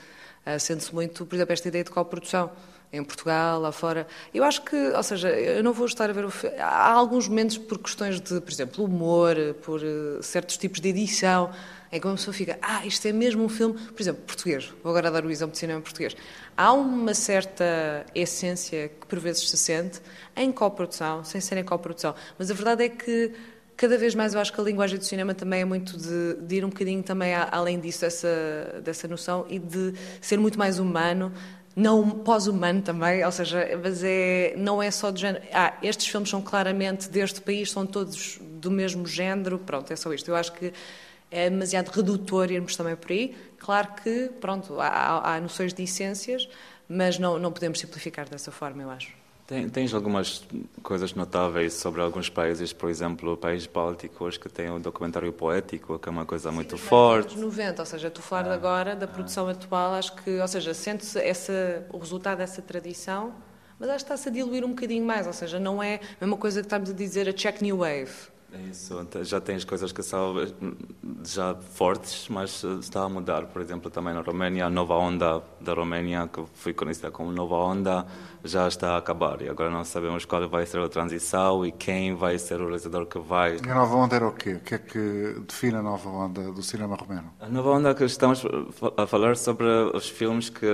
uh, sente-se muito, por exemplo, esta ideia de coprodução em Portugal, lá fora. Eu acho que, ou seja, eu não vou estar a ver o filme. Há alguns momentos por questões de, por exemplo, humor, por uh, certos tipos de edição, em que uma pessoa fica, ah, isto é mesmo um filme, por exemplo, português. Vou agora dar o exemplo de cinema português. Há uma certa essência que por vezes se sente em coprodução, sem ser em coprodução. Mas a verdade é que cada vez mais eu acho que a linguagem do cinema também é muito de, de ir um bocadinho também além disso, dessa, dessa noção, e de ser muito mais humano, não pós-humano também, ou seja, mas é, não é só de género. Ah, estes filmes são claramente deste país, são todos do mesmo género, pronto, é só isto. Eu acho que é demasiado redutor irmos também por aí. Claro que, pronto, há, há noções de essências, mas não, não podemos simplificar dessa forma, eu acho. Tem, tens algumas coisas notáveis sobre alguns países, por exemplo, países bálticos que têm um documentário poético, que é uma coisa Sim, muito forte. Nos 90, ou seja, tu falar ah, agora da produção ah. atual, acho que, ou seja, sente-se o resultado dessa tradição, mas acho que está-se a diluir um bocadinho mais, ou seja, não é a mesma coisa que estamos a dizer a Czech New Wave. É isso, já tens coisas que são já fortes, mas está a mudar. Por exemplo, também na Roménia, a nova onda da Roménia, que foi conhecida como nova onda, já está a acabar. E agora não sabemos qual vai ser a transição e quem vai ser o realizador que vai. E a nova onda era o quê? O que é que define a nova onda do cinema romeno? A nova onda que estamos a falar sobre os filmes que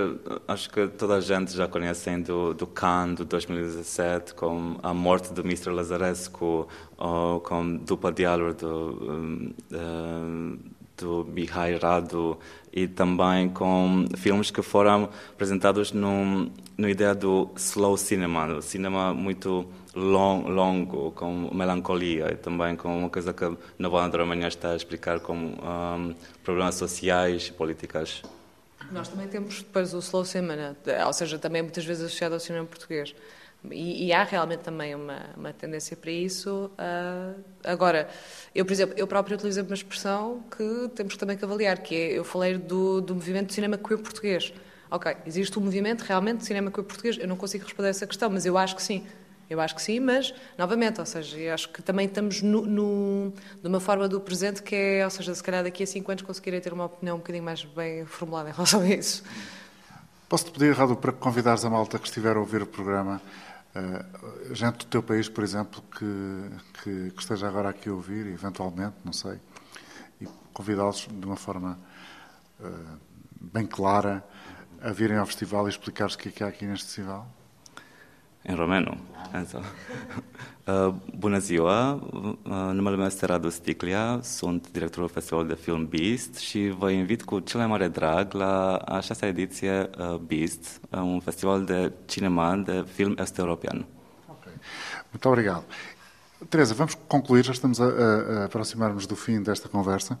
acho que toda a gente já conhece do, do Cannes, de 2017, com A Morte do Mr. Lazarescu, com Dupla Diálogo do, uh, do Mihai Radu e também com filmes que foram apresentados no, no ideia do slow cinema, do cinema muito long, longo, com melancolia e também com uma coisa que na Banda da Manhã está a explicar como um, problemas sociais e políticas. Nós também temos depois o slow cinema, ou seja, também muitas vezes associado ao cinema português. E, e, há realmente também uma, uma tendência para isso. Uh, agora, eu, por exemplo, eu próprio utilizo uma expressão que temos também que avaliar, que é, eu falei do, do movimento de cinema queer português. Ok, existe um movimento realmente de cinema queer português? Eu não consigo responder essa questão, mas eu acho que sim. Eu acho que sim, mas, novamente, ou seja, eu acho que também estamos no, no, numa forma do presente que é, ou seja, se calhar daqui a cinco anos conseguirei ter uma opinião um bocadinho mais bem formulada em relação a isso. Posso-te pedir, Rado, para convidares a malta que estiver a ouvir o programa Uh, gente do teu país, por exemplo, que, que, que, esteja agora aqui a ouvir, eventualmente, não sei, e convidá-los de uma forma uh, bem clara a virem ao festival e explicar-lhes o que é que há aqui neste festival? Em romeno. Então. Uh, bună ziua, uh, numele meu este Radu Sticlia, sunt directorul Festivalului de Film Beast și vă invit cu cel mai mare drag la a șasea ediție uh, Beast, un festival de cinema de film este-european. Okay. Muito obrigado. Teresa, vamos concluir, já estamos a, a, a aproximar-nos do fim desta conversa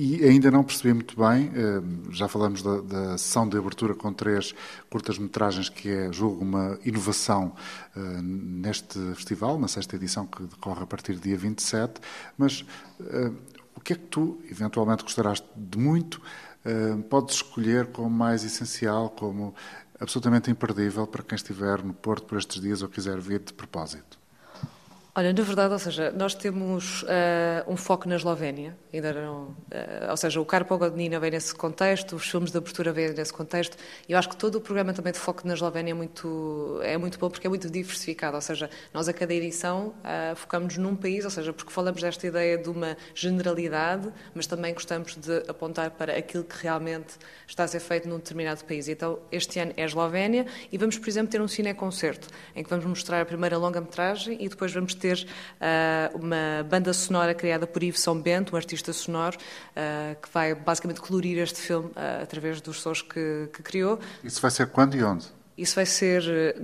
e ainda não percebi muito bem, eh, já falamos da, da sessão de abertura com três curtas-metragens, que é, julgo, uma inovação uh, neste festival, na sexta edição que decorre a partir do dia 27, mas uh, o que é que tu, eventualmente, gostarás de muito, podes escolher como mais essencial, como absolutamente imperdível para quem estiver no Porto por estes dias ou quiser vir de propósito? Olha, na verdade, ou seja, nós temos uh, um foco na Eslovénia, ainda não, uh, ou seja, o Carpo Godnina vem nesse contexto, os filmes de abertura vêm nesse contexto, e eu acho que todo o programa também de foco na Eslovénia é muito, é muito bom porque é muito diversificado, ou seja, nós a cada edição uh, focamos num país, ou seja, porque falamos desta ideia de uma generalidade, mas também gostamos de apontar para aquilo que realmente está a ser feito num determinado país. Então, este ano é a Eslovénia e vamos, por exemplo, ter um cineconcerto, em que vamos mostrar a primeira longa-metragem e depois vamos ter uh, uma banda sonora criada por Yves São Bento, um artista sonoro, uh, que vai basicamente colorir este filme uh, através dos sons que, que criou. Isso vai ser quando e onde? Isso vai ser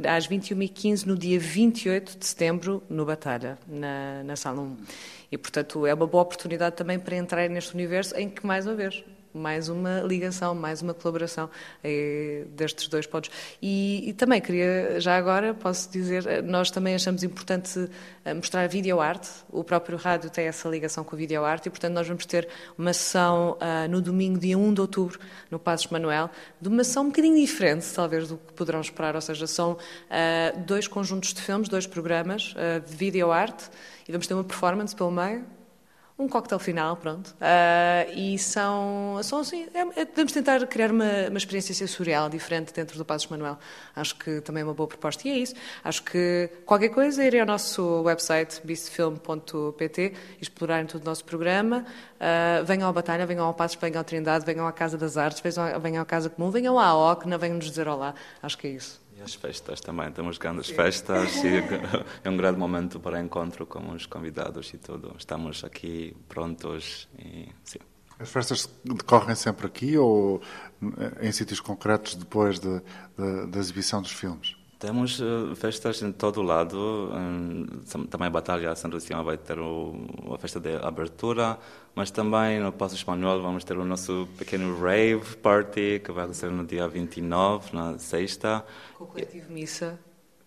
às 21h15, no dia 28 de setembro, no Batalha, na, na Sala 1. E, portanto, é uma boa oportunidade também para entrar neste universo em que, mais uma vez, mais uma ligação, mais uma colaboração eh, destes dois pontos. E, e, também queria, já agora, posso dizer, eh, nós também achamos importante eh, mostrar videoarte. O próprio rádio tem essa ligação com o videoarte e, portanto, nós vamos ter uma sessão no domingo, dia 1 de outubro, no Passos Manuel, de uma sessão um bocadinho diferente, talvez, do que poderão esperar. Ou seja, são dois conjuntos de filmes, dois programas uh, de videoarte e vamos ter uma performance pelo meio um coquetel final, pronto. Uh, e são, são assim, é, é, tentar criar uma, uma, experiência sensorial diferente dentro do Passos Manuel. Acho que também é uma boa proposta e é isso. Acho que qualquer coisa, irem ao nosso website, beastfilm.pt, explorarem todo o nosso programa, uh, venham à Batalha, venham ao Passos, venham à Trindade, venham à Casa das Artes, venham, venham à Casa Comum, venham à OCNA, venham nos dizer olá. Acho que é isso as festas também, temos grandes festas e é um grande momento para encontro com os convidados e tudo. Estamos aqui prontos e sim. As festas decorrem sempre aqui ou em sítios concretos depois de, de, da exibição dos filmes? Temos uh, festas em todo lado. Um, também a Batalha São Luciano vai ter o, a festa de abertura, mas também no Passo Espanhol vamos ter o nosso pequeno rave party, que vai acontecer no dia 29, na sexta. Com o coletivo Missa.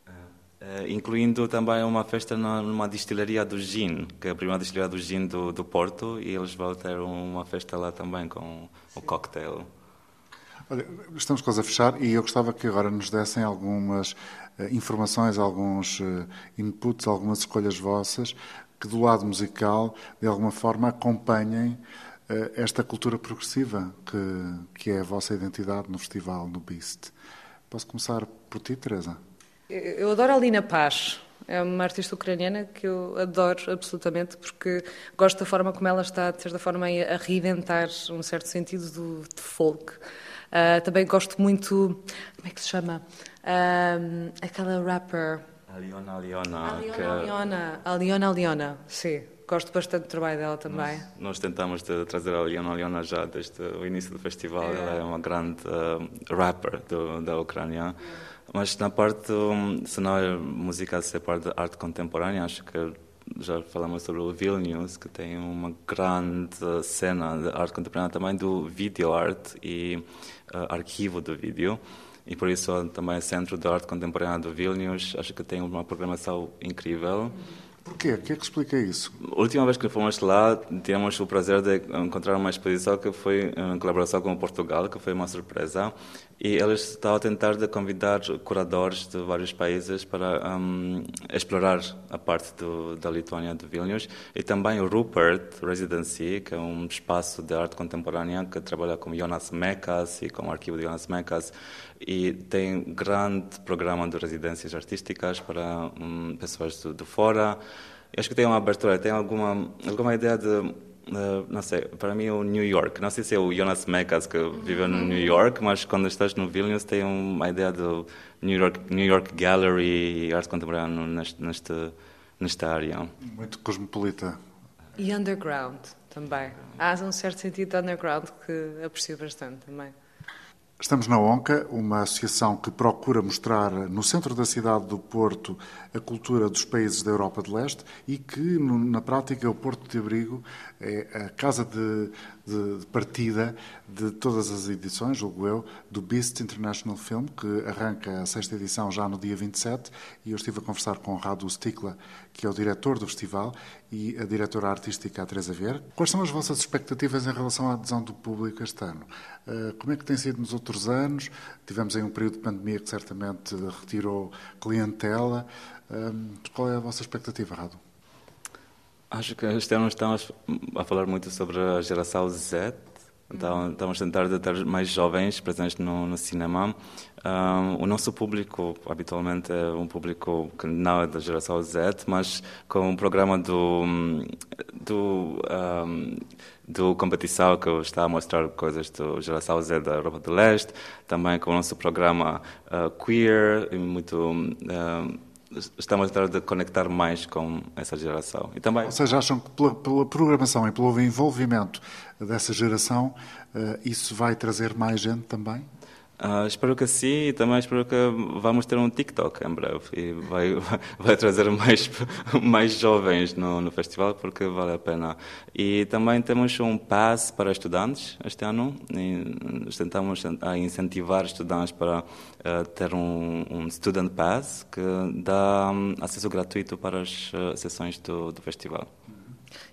Uh, incluindo também uma festa numa destilaria do gin, que é a primeira destilaria do gin do, do Porto, e eles vão ter uma festa lá também com Sim. o cocktail. Olha, estamos quase a fechar e eu gostava que agora nos dessem algumas uh, informações, alguns uh, inputs, algumas escolhas vossas que do lado musical, de alguma forma, acompanhem uh, esta cultura progressiva que, que é a vossa identidade no festival, no Beast. Posso começar por ti, Teresa? Eu adoro a Lina Paz. É uma artista ucraniana que eu adoro absolutamente porque gosto da forma como ela está, de certa forma, a reinventar um certo sentido do, folk. Uh, também gosto muito. Como é que se chama? Uh, aquela rapper. Aliona Aliona. Aliona que... Aliona. Aliona Aliona, sim. Gosto bastante do trabalho dela também. Nós, nós tentamos de trazer a Aliona Aliona já desde o início do festival. É. Ela é uma grande uh, rapper do, da Ucrânia. Mas na parte um, cenário musical, se parte da arte contemporânea, acho que já falamos sobre o Vilnius, que tem uma grande cena de arte contemporânea também do video art e uh, arquivo do vídeo. E por isso também o Centro de Arte Contemporânea do Vilnius, acho que tem uma programação incrível. Porquê? O que é que explica isso? A última vez que fomos lá, tivemos o prazer de encontrar uma exposição que foi em colaboração com Portugal, que foi uma surpresa. E eles estavam a tentar de convidar curadores de vários países para um, explorar a parte do, da Lituânia, de Vilnius. E também o Rupert Residency, que é um espaço de arte contemporânea que trabalha com Jonas Mekas e com o arquivo de Jonas Mekas. E tem um grande programa de residências artísticas para um, pessoas de, de fora. acho que tem uma abertura, tem alguma, alguma ideia de Uh, não sei, para mim é o New York. Não sei se é o Jonas Mekas que vive no New York, mas quando estás no Vilnius tem uma ideia do New York, New York Gallery e arte contemporânea neste, neste, nesta área. Muito cosmopolita. E underground também. Há um certo sentido de underground que aprecio bastante também. Estamos na ONCA, uma associação que procura mostrar no centro da cidade do Porto a cultura dos países da Europa de Leste e que, na prática, o Porto de Abrigo é a casa de, de, de partida de todas as edições, julgo eu, do Beast International Film, que arranca a sexta edição já no dia 27, e eu estive a conversar com Radu Stikla, que é o diretor do festival, e a diretora artística, a Teresa Vieira. Quais são as vossas expectativas em relação à adesão do público este ano? Eh, como é que tem sido nos outros anos? Tivemos aí um período de pandemia que certamente retirou clientela. Eh, qual é a vossa expectativa, Rado? Acho que este ano estamos a falar muito sobre a geração Z. Então, estamos a tentar ter mais jovens presentes no, no cinema. Um, o nosso público, habitualmente, é um público que não é da geração Z, mas com o um programa do, do, um, do competição que está a mostrar coisas da geração Z da Europa do Leste, também com o nosso programa uh, queer, muito estamos a tentar conectar mais com essa geração. E também... Ou seja, acham que pela, pela programação e pelo envolvimento dessa geração, uh, isso vai trazer mais gente também? Uh, espero que sim e também espero que vamos ter um TikTok em breve e vai, vai trazer mais, mais jovens no, no festival porque vale a pena. E também temos um pass para estudantes este ano e tentamos incentivar estudantes para uh, ter um, um Student Pass que dá um, acesso gratuito para as uh, sessões do, do festival.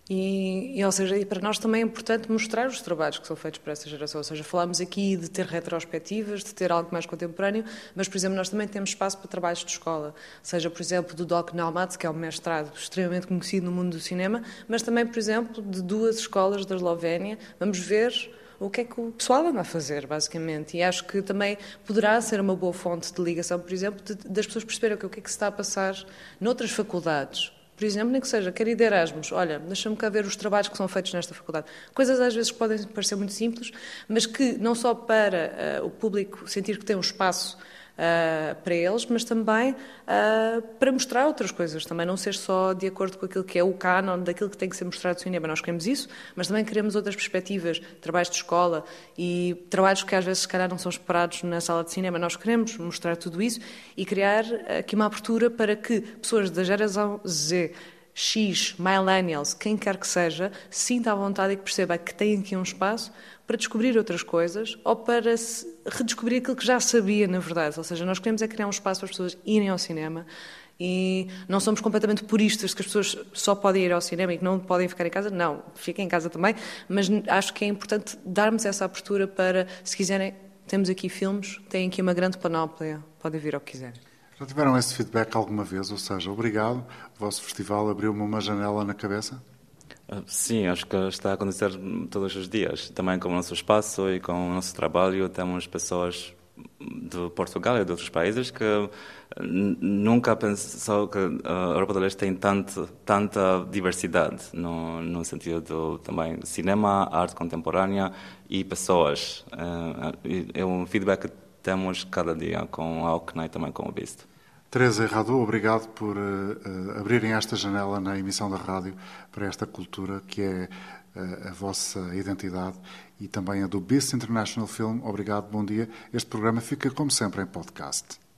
E, e, ou seja, e para nós também é importante mostrar os trabalhos que são feitos por essa geração. Ou seja, falámos aqui de ter retrospectivas, de ter algo mais contemporâneo, mas, por exemplo, nós também temos espaço para trabalhos de escola. Seja, por exemplo, do Doc Naumat, que é um mestrado extremamente conhecido no mundo do cinema, mas também, por exemplo, de duas escolas da Eslovénia. Vamos ver o que é que o pessoal anda a fazer, basicamente. E acho que também poderá ser uma boa fonte de ligação, por exemplo, de, das pessoas perceberem o que é que se está a passar noutras faculdades por exemplo, nem que seja, quero ir de Erasmus, olha, deixa-me cá ver os trabalhos que são feitos nesta faculdade. Coisas às vezes que podem parecer muito simples, mas que não só para uh, o público sentir que tem um espaço uh, para eles, mas também uh, para mostrar outras coisas, também não ser só de acordo com aquilo que é o canon daquilo que tem que ser mostrado no cinema. Nós queremos isso, mas também queremos outras perspectivas, trabalhos de escola e trabalhos que às vezes se calhar não são esperados na sala de cinema. Nós queremos mostrar tudo isso e criar aqui uma abertura para que pessoas da geração Z X, millennials, quem quer que seja, sinta à vontade e que perceba que tem aqui um espaço para descobrir outras coisas ou para redescobrir aquilo que já sabia, na verdade. Ou seja, nós queremos é criar um espaço para as pessoas irem ao cinema e não somos completamente puristas que as pessoas só podem ir ao cinema e que não podem ficar em casa. Não, fiquem em casa também, mas acho que é importante darmos essa abertura para, se quiserem, temos aqui filmes, têm aqui uma grande panóplia, podem vir ao que quiserem. Já tiveram esse feedback alguma vez? Ou seja, obrigado, o vosso festival abriu-me uma janela na cabeça? Ah, sim, acho que está a acontecer todos os dias. Também com o nosso espaço e com o nosso trabalho, temos pessoas de Portugal e de outros países que nunca pensou que a Europa do Leste tem tanto, tanta diversidade no, no sentido do também cinema, arte contemporânea e pessoas. É, é um feedback que temos cada dia com a Alckmin e também com o Visto. Teresa Radu, obrigado por uh, abrirem esta janela na emissão da rádio para esta cultura que é uh, a vossa identidade e também a do Beast International Film. Obrigado, bom dia. Este programa fica, como sempre, em podcast.